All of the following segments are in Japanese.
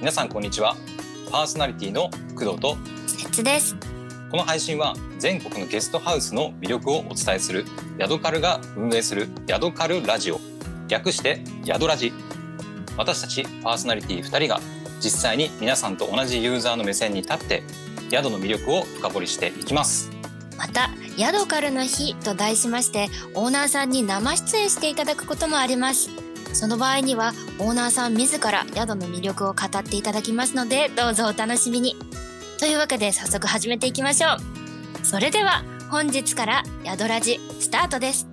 皆さんこんにちは。パーソナリティの工藤と。節です。この配信は全国のゲストハウスの魅力をお伝えする。ヤドカルが運営する。ヤドカルラジオ。略してヤドラジ。私たちパーソナリティ2人が実際に皆さんと同じユーザーの目線に立って宿の魅力を深掘りしていきます。また、ヤドカルの日と題しまして、オーナーさんに生出演していただくこともあります。その場合には、オーナーさん自ら宿の魅力を語っていただきますので、どうぞお楽しみに。というわけで、早速始めていきましょう。それでは、本日から宿ラジスタートです。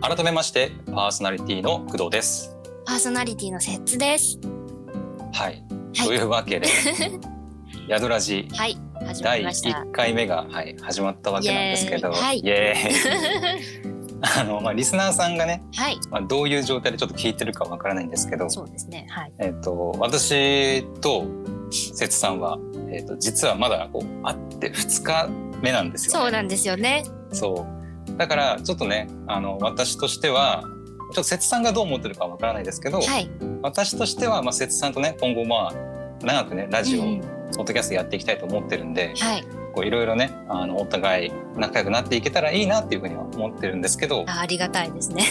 改めましてパーソナリティの工藤ですパーソナリティのセッツです。はい、はいというわけで ヤドラジはい、始まました。1回目が、はい、始まったわけなんですけどイエーイはいイエーイ あの、まあ、リスナーさんがね、はい、まあ、どういう状態でちょっと聞いてるかわからないんですけど、そうですね。はい。えっと私と節さんは、えっと実はまだこう会って2日目なんですよ、ね。そうなんですよね。そうだからちょっとねあの私としてはちょっと節さんがどう思ってるかわからないですけど、はい。私としては、まあ、節さんとね今後まあ長くねラジオ、うんポッドキャストやっていきたいと思ってるんで、はい。こういろいろねあのお互い仲良くなっていけたらいいなっていうふうには思ってるんですけどあありがたいですね。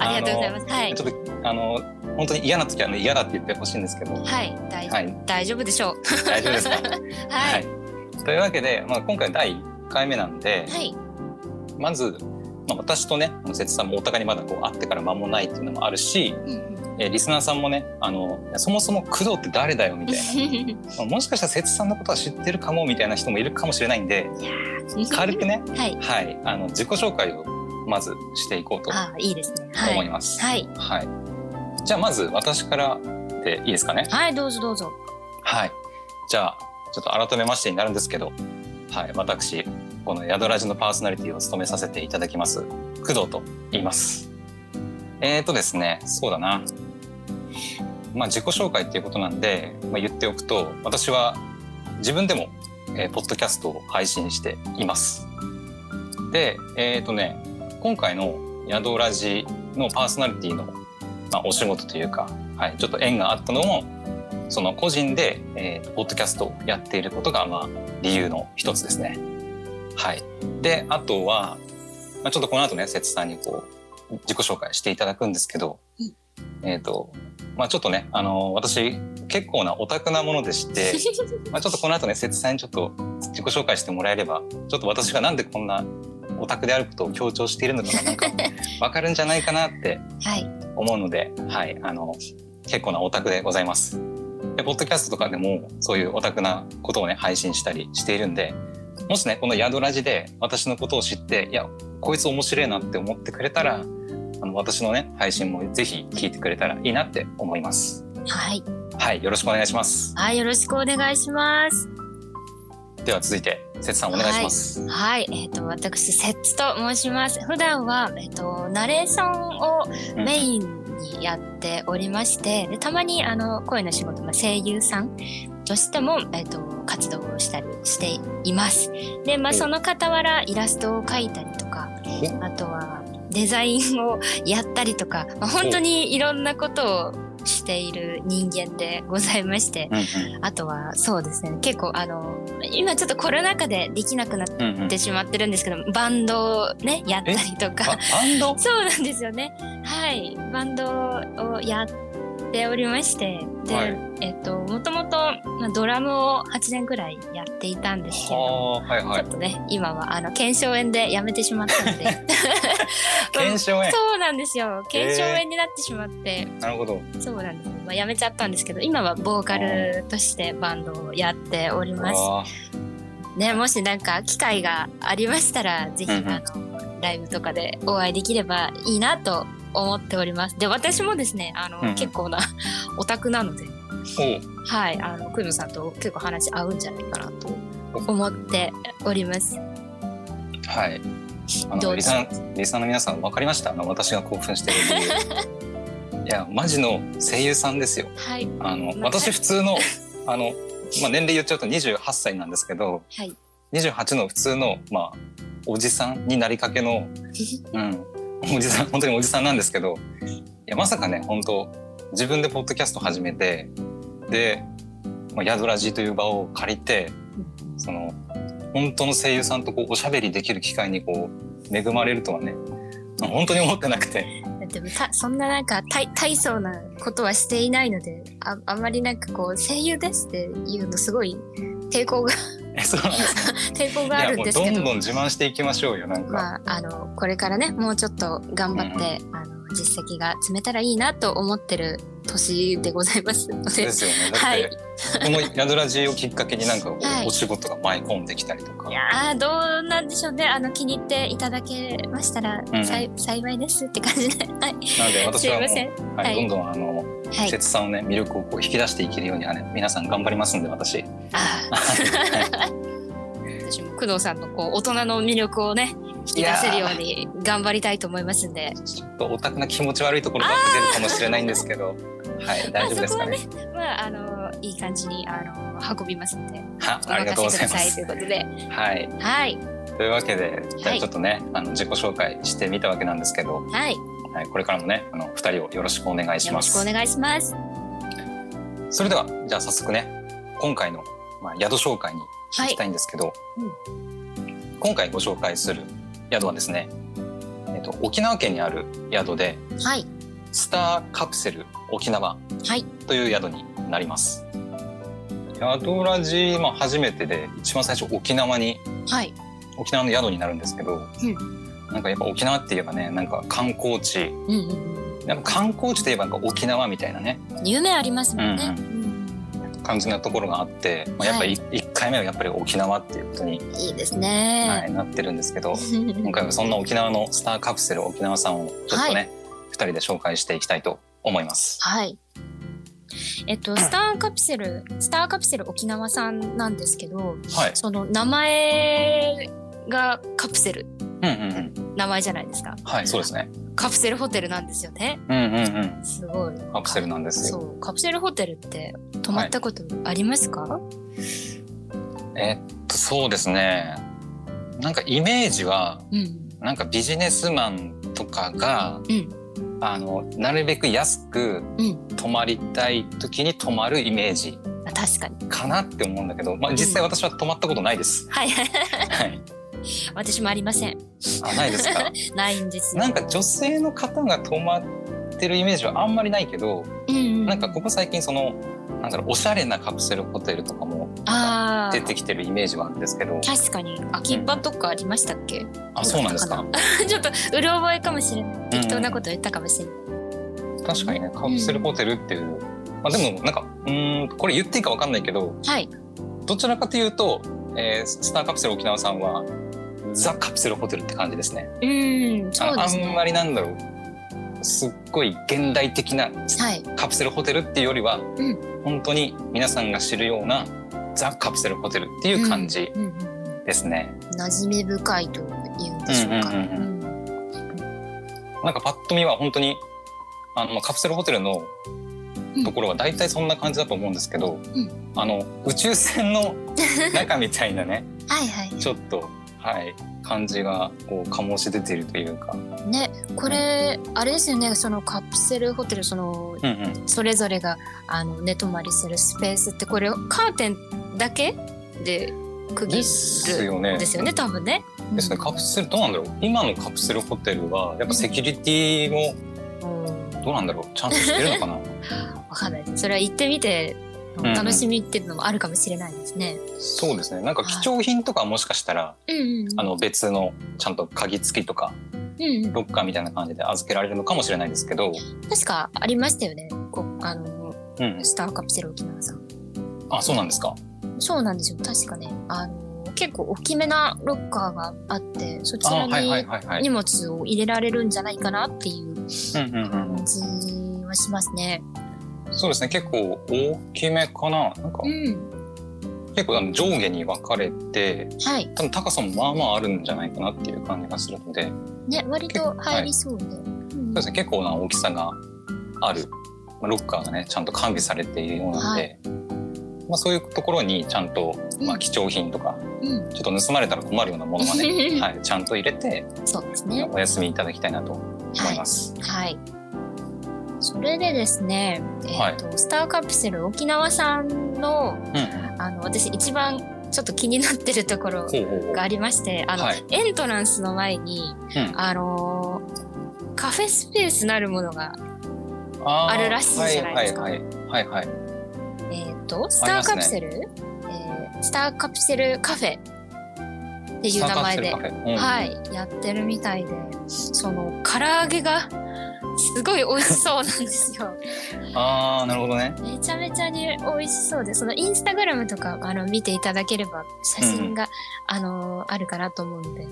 ありが とうございます。はい。ちょっとあの本当に嫌な時はね嫌だって言ってほしいんですけど、はい、大丈夫、はい大丈夫でしょう。大丈夫ですか？はい。というわけで、まあ、今回第1回目なんで、はい。まず、まあ、私とね節さんもお互いにまだこう会ってから間もないっていうのもあるし、うんうんえーリスナーさんもねあのそもそも工藤って誰だよみたいなまあ もしかしたら節さんのことは知ってるかもみたいな人もいるかもしれないんで軽くね、はい。はい、あの自己紹介をまずしていこうといいですね。はい。思います。はい。はい、じゃあまず私からでいいですかね？はい、どうぞどうぞ。はい。じゃあちょっと改めましてになるんですけど、はい、私この宿ラジのパーソナリティを務めさせていただきます工藤と言います。えーとですね、そうだな。まあ自己紹介っていうことなんで、まあ、言っておくと私は自分でも、えーポッドキャストを配信しています。で、えーとね、今回の宿ラジのパーソナリティの、まあ、お仕事というか、はい、ちょっと縁があったのもその個人で、えー、ポッドキャストをやっていることが、まあ、理由の一つですね。はい。で、あとは、まあ、ちょっとこの後ね、節さんにこう、自己紹介していただくんですけど、えっ、と、まあちょっとね、あの私、結構なオタクなものでして、まあちょっとこの後ね、節さんにちょっと自己紹介してもらえれば、ちょっと私がなんでこんなオタクであることを強調しているのかがなんか わかるんじゃないかなってはい。思うので、はい、あの、結構なオタクでございます。で、ポッドキャストとかでも、そういうオタクなことをね、配信したりしているんで、もしね、この宿ラジで私のことを知って、いや、こいつ面白いなって思ってくれたら、あの、私のね、配信もぜひ聞いてくれたらいいなって思います。はい。はい、よろしくお願いします。はい、よろしくお願いします。では続いて、節さんお願いします。はい。えっ、と、私、セッツと申します。普段は、えっ、と、ナレーションをうんメインにやっておりまして、でたまに、あの、声の仕事、まあ、声優さんとしても、えっ、と、活動をしたりしています。で、まあ、おその傍ら、イラストを描いたりとか、あとはデザインをやったりとか、まあ、本当にいろんなことをしている人間でございまして、うんあとはそうですね結構あの今ちょっとコロナ禍でできなくなっうんうんうん。てしまってるんですけどバンドをねやったりとあかバンド？そうなんですよね。はい。バンドをやっておりましてで、はい。えっともともとまあドラムを8年くらいやっていたんですけれどもはいはい。ちょっ。とね今はあの腱鞘炎でやめてしまったので。検証炎。そうなんですよ。腱鞘炎になってしまって、なるほど。そうなんです、まあ、やめちゃったんですけど今はボーカルとしてバンドをやっております。あねもしなんか機会がありましたらぜひ、うんうん。あのライブとかでお会いできればいいなと思っております。で私もですねあの、うんうん。結構な オタクなのではいあのクイムさんと結構話合うんじゃないかなと思っております。はい。あのリサンリサの皆さん分かりました？あの私が興奮してる理由。いやマジの声優さんですよ。はい。あのまあ私普通のあの、まあ、年齢言っちゃうと28歳なんですけどはい。28の普通のまあおじさんになりかけの、うん、おじさん本当におじさんなんですけどいやまさかね本当自分でポッドキャスト始めてで、まあ、ヤドラジという場を借りてその本当の声優さんとこうおしゃべりできる機会にこう恵まれるとはね本当に思ってなくて。でもたそんななんか大大層なことはしていないのでああんまりなんかこう声優ですっていうのすごい抵抗がえそうなんですか？抵抗があるんですけど。どんどん自慢していきましょうよなんか、まああのこれからねもうちょっと頑張って、あの実績が積めたらいいなと思ってる年でございますので。ですよね。だって、はい。このヤドラジをきっかけになんかお仕事が舞い込んできたりとか、いやーどうなんでしょうね。あの気に入っていただけましたら、うんさい幸いですって感じで。はい。なので私はもうはいはい。どんどんあのはい。節さんのね魅力をこう引き出していけるようにはね皆さん頑張りますんで私。あー。私も工藤さんのこう大人の魅力をね引き出せるように頑張りたいと思いますんで。ちょっとオタクな気持ち悪いところが出るかもしれないんですけどはい大丈夫ですかね？まああのいい感じにあの運びますんで。はおありがとうご任ざいます。ということで。はい。はい。というわけでじゃはいあちょっとね、あの自己紹介してみたわけなんですけど、はい。よはい、これからもねあの二人をよろしくお願いします。ろしくお願いします。それではじゃあ早速ね今回の、まあ、宿紹介に行きたいんですけど、今回ご紹介する宿はですね、えっと、沖縄県にある宿ではい。スターカプセル沖縄はい。という宿になります。宿ラジ、まあ、初めてで一番最初沖縄にはい。沖縄の宿になるんですけど、なんかやっぱ沖縄って言えばねなんか観光地。うんうんやっぱ観光地といえばなんか沖縄みたいなね。うん夢ありますもんね、うんうん。感じなところがあって、まあ、やっぱり1回目はやっぱり沖縄っていうことに、いいですはねい、、なってるんですけど 今回はそんな沖縄のスターカプセル沖縄さんをちょっとね、2人で紹介していきたいと思います。はい。えっと、スターカプセル、スターカプセル沖縄さんなんですけど、はい、その名前がカプセル、うんうんうん、名前じゃないですか。はいそうですね。カプセルホテルなんですよね。うんうんうんすごい。カプセルなんですよ。そう、カプセルホテルって泊まったことありますか？えっとそうですね。なんかイメージはうん。なんかビジネスマンとかが、うんあのなるべく安くうん。泊まりたい時に泊まるイメージあ確かに。かなって思うんだけど、まあ、実際私は泊まったことないです。はいはい。はい、私もありません。あないですか？ないんですよ。なんか女性の方が泊まってるイメージはあんまりないけど、うんうん、なんかここ最近そのなんだろうおしゃれなカプセルホテルとかもあ出てきてるイメージはあるんですけどあ、確かに秋葉とかありましたっけ？あそうなんですか？ちょっとうる覚えかもしれない。適当なこと言ったかもしれない。確かにねカプセルホテルっていう、まあ、でもなんかうーんこれ言っていいかわかんないけどはい。どちらかというと、えースターカプセル沖縄さんはザ・カプセルホテルって感じですね。うん、そうあですね。あんまりなんだろうすっごい現代的なはい。カプセルホテルっていうよりは、うん本当に皆さんが知るようなザ・カプセルホテルっていう感じですね。馴染み深いというんでしょうか。なんかパッと見は本当にあのまあカプセルホテルのところは大体そんな感じだと思うんですけど、うんあの宇宙船の中みたいなね はいはい。ちょっとはい。感じがこう醸し出ているというか、ね、これ、あれですよね、そのカプセルホテル、その、うんうん、それぞれが、あの、寝泊まりするスペースって、これ、カーテンだけ？で区切る。ですよねですよね、多分ね。ですね。カプセルどうなんだろう。今のカプセルホテルはやっぱセキュリティもうん。どうなんだろう。ちゃんとしてるのかな？わかんない。それは行ってみて、んうん楽しみっていうのもあるかもしれないですね。そうですねなんか貴重品とかはもしかしたら、うんうんうん。あの別のちゃんと鍵付きとかうんうん、ロッカーみたいな感じで預けられるのかもしれないですけど、確かありましたよね。こあの、うん、スターカプセル沖縄さん。あそうなんですかそうなんですよ。確かね。あの、結構大きめなロッカーがあって、そちらにはいはい荷物を入れられるんじゃないかなっていううんうんうん感じはしますね。そうですね結構大きめかななんかうん。結構あの上下に分かれてはい。多分高さもまあまああるんじゃないかなっていう感じがするのでそうね、割と入りそうで。うんですね結構な大きさがあるまあロッカーがねちゃんと完備されているようなので、まあ、そういうところにちゃんと、まあ、貴重品とか、うん、ちょっと盗まれたら困るようなものはね、はい、ちゃんと入れてそうですね。お休みいただきたいなと思います。はい。それでですね、えっ、はい。と、スターカプセル沖縄さんの、うん。うんあの、私一番ちょっと気になってるところがありまして、あの、はい。エントランスの前に、うん。あのーカフェスペースなるものが、あるらしいじゃないですか。はいはいはい。えっ、と、スターカプセル、えースターカプセルカフェっていう名前ではい、やってるみたいで、その唐揚げがすごい美味しそうなんですよ。ああなるほどねめちゃめちゃに美味しそうで、そのインスタグラムとかあの見ていただければ写真が、あのあるかなと思うので、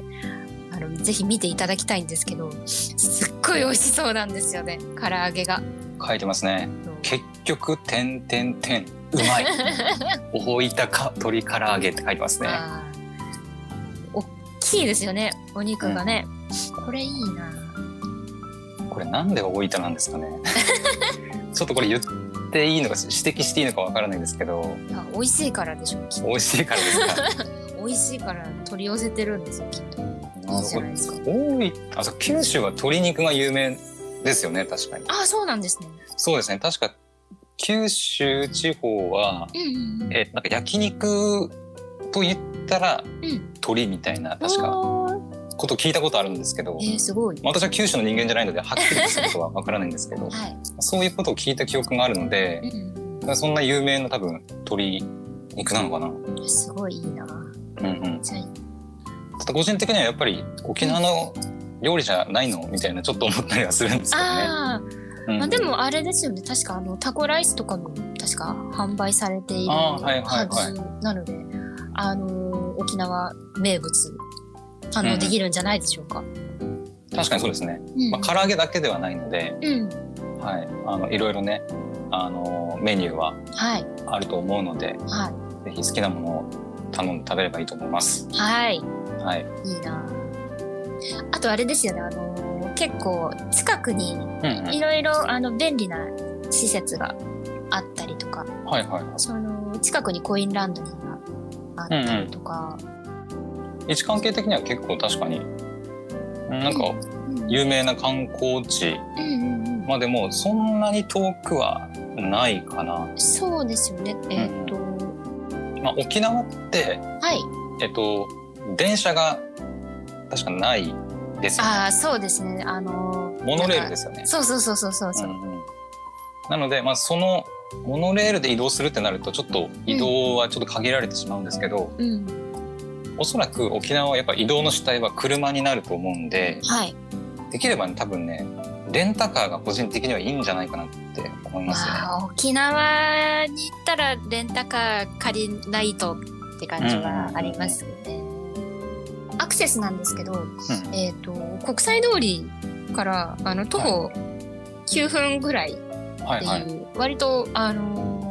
あのぜひ見ていただきたいんですけど、すっごい美味しそうなんですよね、唐揚げが。書いてますね結局点点点うまい 大分か鶏唐揚げって書いてますね大きいですよね、お肉がね。これいいな。これなんで大分なんですかね。ちょっとこれ言っていいのか指摘していいのかわからないんですけど。いや美味しいからでしょ美味しいからですか？美味しいから取り寄せてるんですよきっと。いいじゃないですか。大分あそう九州は鶏肉が有名ですよね確かに。ああそうなんですね。そうですね。確か九州地方はうんうんうん。えなんか焼肉と言ったらうん。鶏みたいな確かことを聞いたことあるんですけど、えー、すごい。まあ私は九州の人間じゃないのではっきりとしたことはわからないんですけど はい、そういうことを聞いた記憶があるのでうんうんそんな有名な多分鶏肉なのかな。うん、すごいいいな。うんうん、ただ個人的にはやっぱり沖縄の料理じゃないのみたいなちょっと思ったりはするんですけどね。あうんー、あでもあれですよね。確かあのタコライスとかも確か販売されているはいはい。はずなのであのー沖縄名物堪能できるんじゃないでしょうか、確かにそうですね。うんまあ、唐揚げだけではないので、うんはい、あのいろいろねあのメニューははいあると思うのではいぜひ好きなものを頼んで食べればいいと思います。はいはい。いいなあとあれですよねあのー結構近くにうんうん。いろいろあの便利な施設があったりとかはいはい。その近くにコインランドリーがあったりとか、位置関係的には結構確かにうんなんかうん。有名な観光地。うんうんうん。まあでもそんなに遠くはないかな。そうですよね。えっ、と、まあ、沖縄ってはい。えっと電車が確かないですよね。ああそうですね。あのーモノレールですよね。そうそうそうそうそうそう、うんうん。なので、まあ、そのモノレールで移動するってなるとちょっと移動はちょっと限られてしまうんですけど、うんおそらく沖縄はやっぱ移動の主体は車になると思うんではいできればね多分ねレンタカーが個人的にはいいんじゃないかなって思いますね。まあ沖縄に行ったらレンタカー借りないとって感じはありますよね、アクセスなんですけどうんえっ、と国際通りからあの徒歩9分ぐらいってはいはい。いう、割とあのー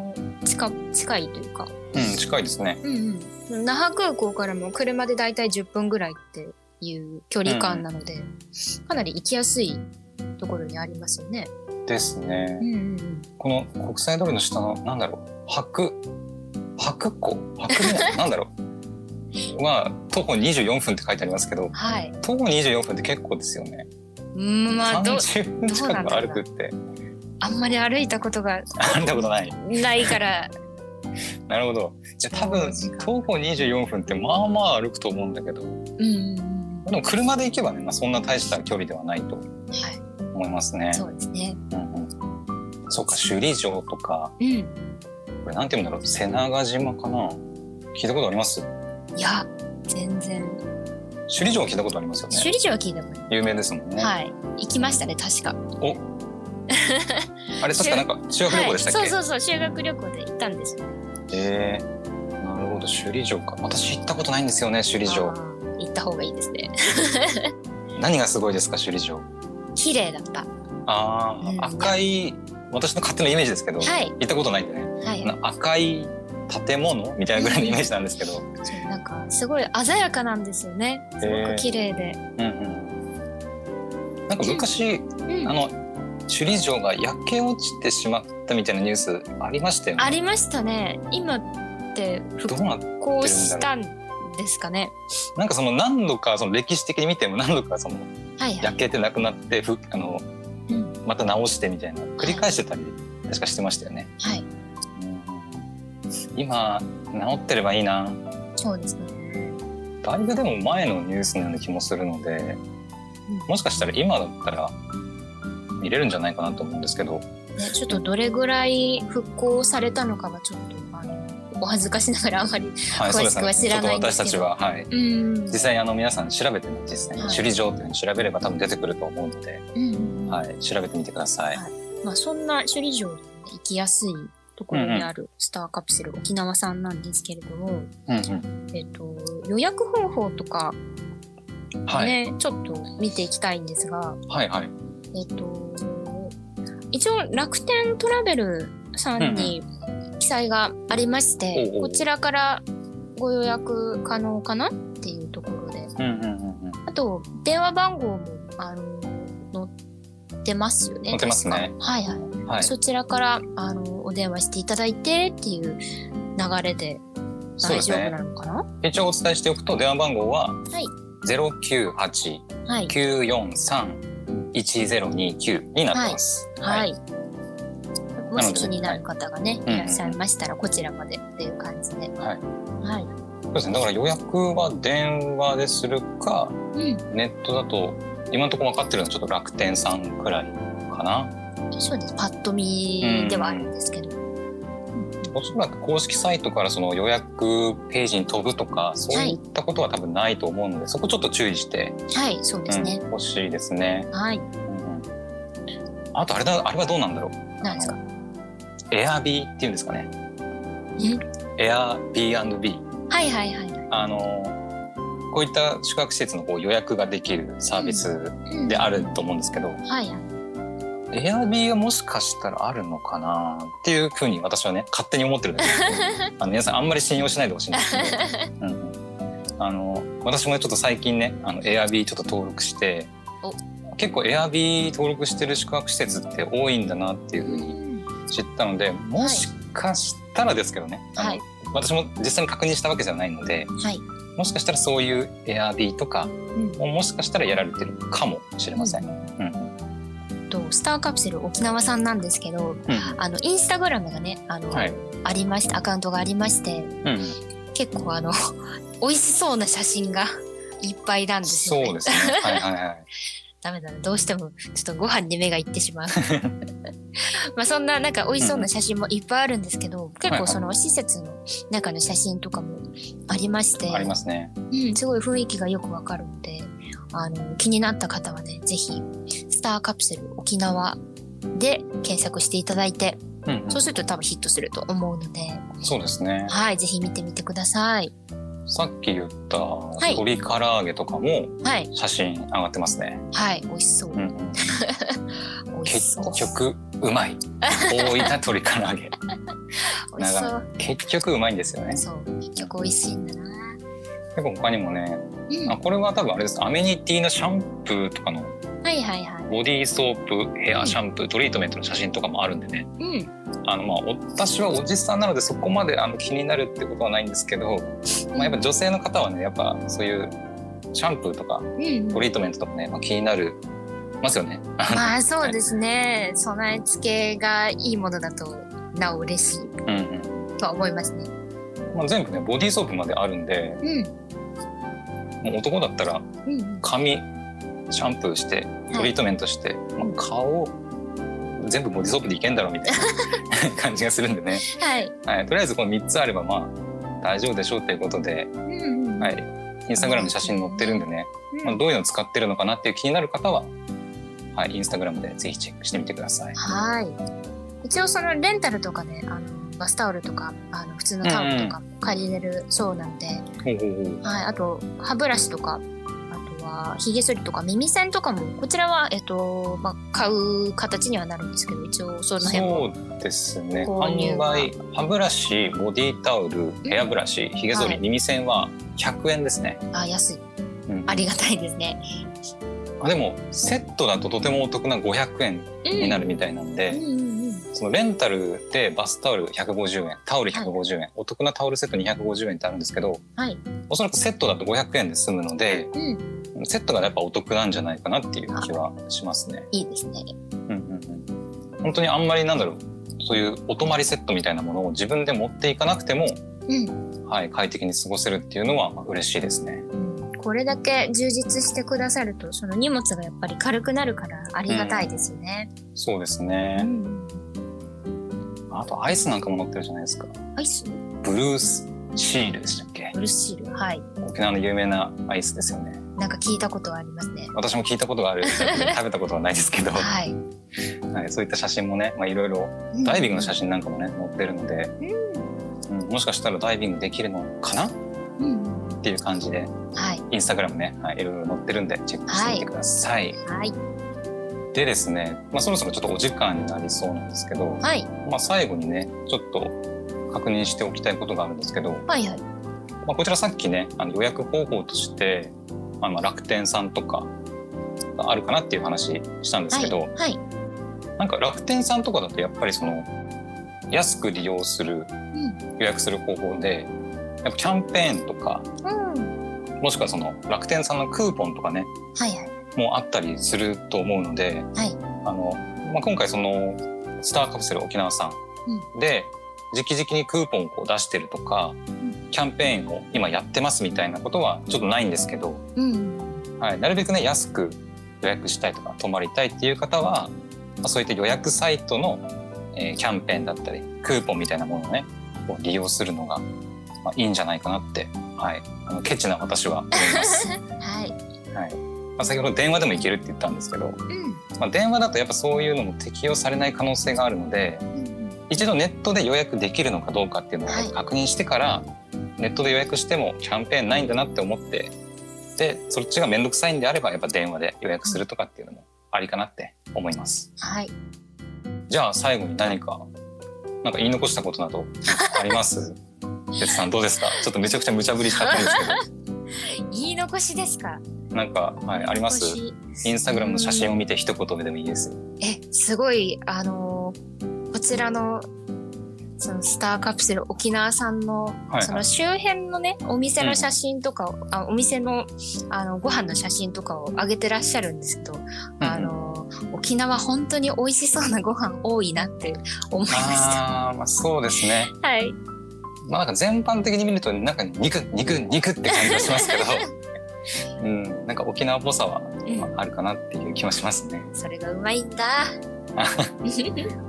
近近いというか、うん、近いですね。うんうん、那覇空港からも車でだいたい10分ぐらいっていう距離感なので、かなり行きやすいところにありますよね。ですね。うんうんうん、この国際通りの下のなんだろう白白湖？白湖？なんだろうは徒歩24分って書いてありますけどはい。徒歩24分って結構ですよね。うんまあど30分近く歩くってあんまり歩いたことが歩いたことない。ないから、なるほど。じゃあ多分徒歩24分ってまあまあ歩くと思うんだけどうんでも車で行けばね、まあ、そんな大した距離ではないとはい、思いますね。そうですね。うんうん、そうか首里城とかうん。いこれなんて言うんだろう瀬長島かな？聞いたことあります？や、全然。首里城は聞いたことありますよね。首里城は聞いたこと。有名ですもんね。はい。行きましたね、確か。お あれ確かなんか修学旅行でしたっけ、はい、そうそうそう、修学旅行で行ったんですよ。ね。え。ー、なるほど首里城か。私行ったことないんですよね首里城。行った方がいいですね。何がすごいですか首里城？綺麗だった。あー、うん。赤い私の勝手なイメージですけど、はい。行ったことないんでね。はい。赤い建物みたいなぐらいのイメージなんですけど、そうなんかすごい鮮やかなんですよね。すごく綺麗で。うんうん、なんか昔、うん。あの首里城が焼け落ちてしまったみたいなニュースありましたよね。ありましたね。今って復興したんですかね？なんかその何度かその歴史的に見ても何度かそのはいはい。焼けてなくなってふあのうん。また直してみたいな繰り返してたり確かしてましたよね。はい。うん。今治ってればいいな。そうですね。だいぶでも前のニュースのような気もするので、もしかしたら今だったら見れるんじゃないかなと思うんですけど、ね、ちょっとどれぐらい復興されたのかはちょっとあのお恥ずかしながらあまりはい、詳しくは知らないんですけど。ちょっと私たちは、はい、うん。実際にあの皆さん調べてね実際にはい首里城っていうふうに調べれば多分出てくると思うので、うんうんうん。はい、調べてみてください。はい。まあ、そんな首里城行きやすいところにあるスターカプセル沖縄さんなんですけれども、うんうん。えっと、予約方法とかはい、ね、ちょっと見ていきたいんですが、はいはいえっと、一応楽天トラベルさんに記載がありまして、おうおう。こちらからご予約可能かなっていうところで。うんうんうんうん。あと電話番号もあの載ってますよね載ってますね。はいはい、はい。そちらからあのお電話していただいてっていう流れで大丈夫なのかな？一応お伝えしておくと電話番号ははい。098はい一ゼロ二九になってます。はい、もし気になるはい方がね、うんいらっしゃいましたらこちらまでっていう感じで、はい。はい、そうですね。だから予約は電話でするか、うん、ネットだと今のところ分かってるのはちょっと楽天さんくらいかな。そうです。パッと見ではあるんですけど、おそらく公式サイトからその予約ページに飛ぶとかそういったことは多分ないと思うので、そこちょっと注意してはいそうですね。うん、、欲しいですね。はい。うん。うんあとあれだあれはどうなんだろう。なんですか？エアビーっていうんですかね。え？エア B&B。はいはいはい。あのこういった宿泊施設のこう予約ができるサービスうん。であると思うんですけど、はいはいエアビーはもしかしたらあるのかなっていうふうに私はね勝手に思ってるんですけど あの皆さんあんまり信用しないでほしいんですけど、うん。うんあの私もちょっと最近ねあのエアビーちょっと登録して結構エアビー登録してる宿泊施設って多いんだなっていうふうに知ったのでもしかしたらですけどね、あのはい。私も実際に確認したわけじゃないのではい。もしかしたらそういうエアビーとかうん。ももしかしたらやられてるかもしれません。うんとスターカプセル沖縄さんなんですけどうんあのインスタグラムがねあの、はいありましてアカウントがありましてうん、結構あの 美味しそうな写真が いっぱいなんですよね。そうですね。はいはいはい。ダメだなどうしてもちょっとご飯に目がいってしまう。まあそんななんか美味しそうな写真もいっぱいあるんですけど、結構その施設の中の写真とかもありまして、ありますね。うん、すごい雰囲気がよくわかるのであの気になった方はねぜひスターカプセル沖縄で検索していただいて、うんうんそうすると多分ヒットすると思うので、そうですね。はい、ぜひ見てみてください。さっき言ったい鶏唐揚げとかもはい、写真上がってますね。はい、美味しそう。うんうん、結。局うまい。大分鶏唐揚げ。結局うまいんですよね。そう、結局美味しいんだな。結構他にもね、うん、あこれは多分あれです。アメニティのシャンプーとかのはいはいはい。ボディーソープ、ヘアシャンプー、トリートメントの写真とかもあるんでね。うん、あのまあ私はおじさんなのでそこまであの気になるってことはないんですけど、まあ、やっぱ女性の方はねやっぱそういうシャンプーとかうんトリートメントとかね、まあ、気になるますよね。まあ そうですね。備え付けがいいものだとなお嬉しいとは思いますね。まあ、全部ねボディーソープまであるんでうん、もう男だったら。髪シャンプーしてトリートメントして、まあ、顔全部ボディーソープでいけんだろうみたいな 感じがするんでね、はい。はい、とりあえずこの3つあればまあ大丈夫でしょうっていうことで、うん、うん。はい、インスタグラムに写真載ってるんでね、うんまあ、どういうの使ってるのかなっていう気になる方は、はい、インスタグラムでぜひチェックしてみてください。はい。一応そのレンタルとかで、あのバスタオルとかあの普通のタオルとかも借りれるそうなんで、ほうほうほう。はい。あと歯ブラシとか。あとはひげ剃りとか耳栓とかもこちらは、えっとまあ、買う形にはなるんですけど一応その辺も。そうですね。販売歯ブラシボディタオルヘアブラシひげ剃り、はい。耳栓は100円ですね、あ安い。うん。ありがたいですね。あでもセットだととてもお得な500円になるみたいなんで、うんうんうんそのレンタルでバスタオル150円タオル150円、お得なタオルセット250円ってあるんですけどはい。おそらくセットだと500円で済むのでうん。セットがやっぱお得なんじゃないかなっていう気はしますね。いいですね。うんうんうん、本当にあんまりなんだろうそういうお泊まりセットみたいなものを自分で持っていかなくても、うん。はい、快適に過ごせるっていうのはまあ嬉しいですね。うんこれだけ充実してくださるとその荷物がやっぱり軽くなるからありがたいですよね。そうですうね。ん。あとアイスなんかも載ってるじゃないですか。アイス？ブルースシールでしたっけ？ブルーシールはい。沖縄の有名なアイスですよね。なんか聞いたことはありますね。私も聞いたことがある 食べたことはないですけど、ははい。い、そういった写真もね、まあ、いろいろダイビングの写真なんかもね載ってるので、うん、もしかしたらダイビングできるのかな？っうん。うん。ていう感じではい。インスタグラムね、はい、いろいろ載ってるんでチェックしてみてください。はい。でですね、まあ、そろそろちょっとお時間になりそうなんですけど、はい。まあ、最後にねちょっと確認しておきたいことがあるんですけど、はいはい。まあ、こちらさっきねあの予約方法として、まあ、まあ楽天さんとかがあるかなっていう話したんですけど、はい。なんか楽天さんとかだとやっぱりその安く利用するうん。予約する方法でやっぱキャンペーンとかうん。もしくはその楽天さんのクーポンとかねはいはい。もあったりすると思うので、はいあのまあ、今回そのスターカプセル沖縄さんで直々にクーポンを出してるとか、キャンペーンを今やってますみたいなことはちょっとないんですけど、うん。はい、なるべくね安く予約したいとか泊まりたいっていう方は、まあ、そういった予約サイトの、えーキャンペーンだったりクーポンみたいなものをねこう利用するのが、まあ、いいんじゃないかなって、はい、あのケチな私は思います。はい。はいまあ、先ほど電話でも行けるって言ったんですけど、うん。まあ、電話だとやっぱそういうのも適用されない可能性があるので一度ネットで予約できるのかどうかっていうのをはい確認してから、ネットで予約してもキャンペーンないんだなって思ってでそっちが面倒くさいんであればやっぱ電話で予約するとかっていうのもありかなって思います。はい。じゃあ最後に何かなんか言い残したことなどあります？哲さんどうですか？ちょっとめちゃくちゃ無茶ぶりしちゃってるんです 言い残しですか？なんか、はい、あります？インスタグラムの写真を見て一言でもいいですよ。え、すごい、あのーこちらの、そのスターカプセル沖縄さんの、はいその周辺のね、お店の写真とかを、あお店の、あの、ご飯の写真とかを上げてらっしゃるんですけど、あのー沖縄本当に美味しそうなご飯多いなって思いました。あーまあそうですね。はい。まあなんか全般的に見るとなんか肉肉肉って感じがしますけど、うん、なんか沖縄っぽさは、あ、あるかなっていう気はしますね。それがうまいんだ。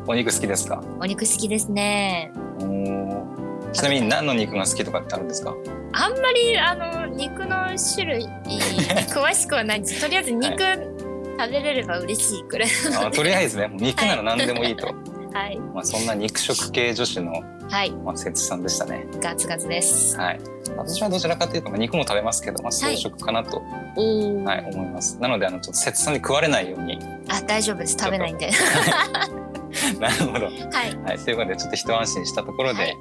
お肉好きですか？お肉好きですね。ちなみに何の肉が好きとかってあるんですか？あんまりあの肉の種類に詳しくはないんです。とりあえず肉食べれれば嬉しいくらい。あとりあえずね、肉なら何でもいいと。はい。まあそんな肉食系女子のはい。まあ節さんでしたね。ガツガツです。はい。私はどちらかというとまあ肉も食べますけど、まあ草食かなと、おお、はい、思います。なのであのちょっと節さんに食われないように。あ、大丈夫です。食べないんで。なるほど。はい。はい、ということでちょっと一安心したところで、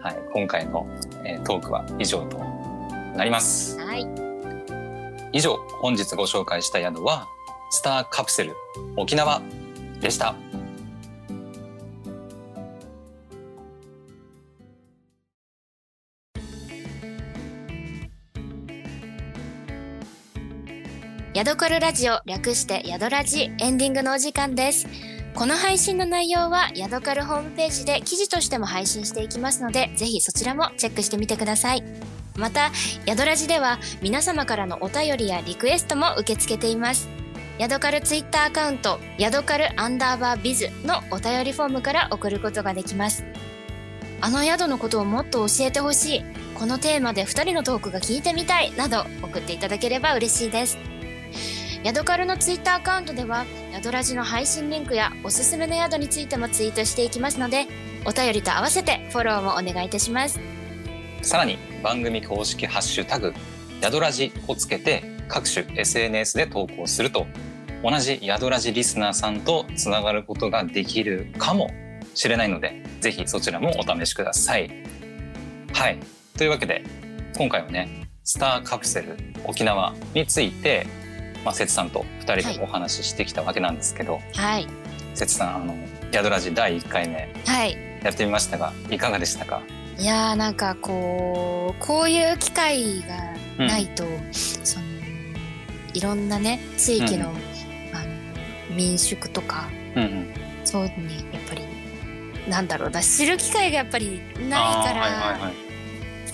ははいい今回の、えートークは以上となります。はい。以上本日ご紹介した宿はスターカプセル沖縄でした。ヤドカルラジオ略してヤドラジエンディングのお時間です。この配信の内容はヤドカルホームページで記事としても配信していきますので、ぜひそちらもチェックしてみてください。また、ヤドラジでは皆様からのお便りやリクエストも受け付けています。ヤドカルツイッターアカウント、ヤドカルアンダーバービズのお便りフォームから送ることができます。あの宿のことをもっと教えてほしい、このテーマで2人のトークが聞いてみたいなど送っていただければ嬉しいです。ヤドカルのツイッターアカウントでは、ヤドラジの配信リンクやおすすめの宿についてもツイートしていきますので、お便りと合わせてフォローもお願いいたします。さらに番組公式ハッシュタグ宿ラジをつけて各種 SNS で投稿すると同じ宿ラジリスナーさんとつながることができるかもしれないのでぜひそちらもお試しください。はいというわけで今回はねスターカプセル沖縄についてまあ、節さんと2人でお話ししてきたわけなんですけど、はい。節さんあの宿ラジ第1回目はい。やってみましたがいかがでしたか？いやーなんかこうこういう機会がないと、そのいろんなね地域の,、うんあの民宿とかうんうん。そうねやっぱりなんだろうな知る機会がやっぱりないから、あーはいはいはい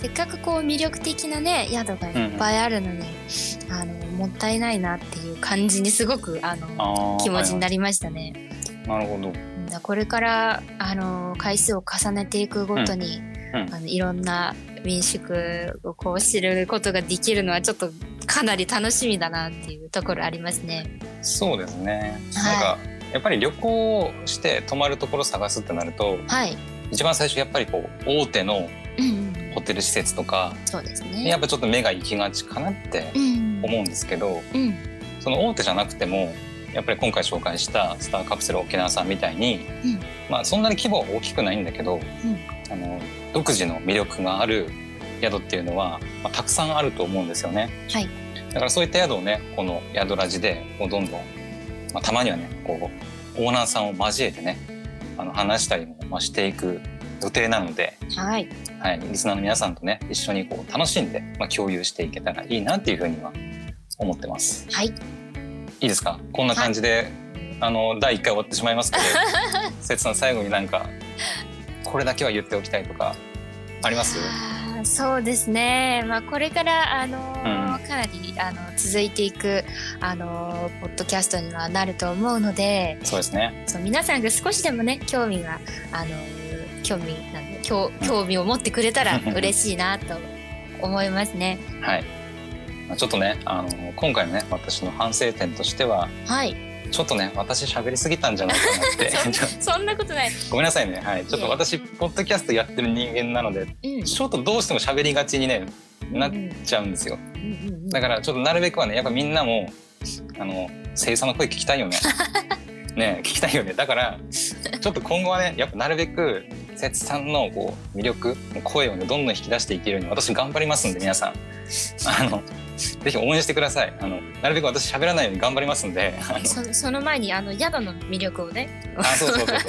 せっかくこう魅力的なね宿がいっぱいあるのに、あのもったいないなっていう感じにすごくあの気持ちにはなりましたね。いはい。なるほど。これからあの回数を重ねていくごとに、うん。うん。あのいろんな民宿をこう知ることができるのはちょっとかなり楽しみだなっていうところありますね。そうですね、はい。なんかやっぱり旅行して泊まるところ探すってなるとはい、一番最初やっぱりこう大手のうんうん、ホテル施設とかそうですね。やっぱちょっと目が行きがちかなってうん。思うんですけどうん。その大手じゃなくてもやっぱり今回紹介したスターカプセル沖縄さんみたいに、うん。まあそんなに規模は大きくないんだけど、あの独自の魅力がある宿っていうのは、まあ、たくさんあると思うんですよね。はい。だからそういった宿をねこの宿ラジでこうどんどん、まあ、たまにはねこうオーナーさんを交えてねあの話したりも、まあ、していく予定なので、はい。はい、リスナーの皆さんとね一緒にこう楽しんで、まあ、共有していけたらいいなっていうふうには思ってます。はい。いいですか？こんな感じで、あの第1回終わってしまいますけど節さん最後になんかこれだけは言っておきたいとかあります？そうですね、まあ、これから、あのーうん。かなりあの続いていく、あのーポッドキャストにはなると思うのでそうですね。そう皆さんが少しでもね興味が、あのー興味なんで興興味を持ってくれたら嬉しいなと思いますね。はい。まあちょっとねあの今回のね私の反省点としてははい、ちょっとね私喋りすぎたんじゃないかなって。そんなことない。ごめんなさいね。はい。ちょっと私ポッドキャストやってる人間なのでうん。ちょっとどうしても喋りがちにねなっちゃうんですよ。うんうんうん。だからちょっとなるべくはねやっぱみんなもあの声優さんの声聞きたいよね。ね聞きたいよね。だからちょっと今後はねやっぱなるべく節さんのこう魅力声をねどんどん引き出していけるように私頑張りますんで皆さん。あのぜひ応援してください。あのなるべく私喋らないように頑張りますんでそその前にあの宿の魅力をね。あそうそうそうそう。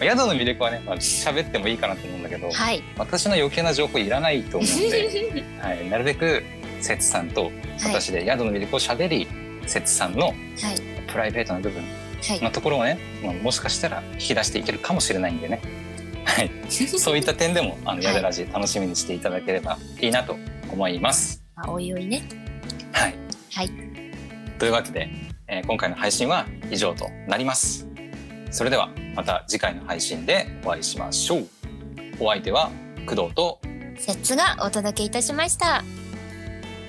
宿の魅力はねまあ喋ってもいいかなと思うんだけどはい。私の余計な情報いらないと思うんで、はい、なるべく節さんと私で宿の魅力を喋り節さんのはい。プライベートな部分はい。のところをね、まあ、もしかしたら引き出していけるかもしれないんでね、はい、そういった点でもあのはい宿ラジ楽しみにしていただければいいなと思います。まあおいおいね。はい、はい。というわけで、えー今回の配信は以上となります。それではまた次回の配信でお会いしましょう。お相手は工藤とセッツがお届けいたしました。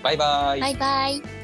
バイバイ。バイバイ。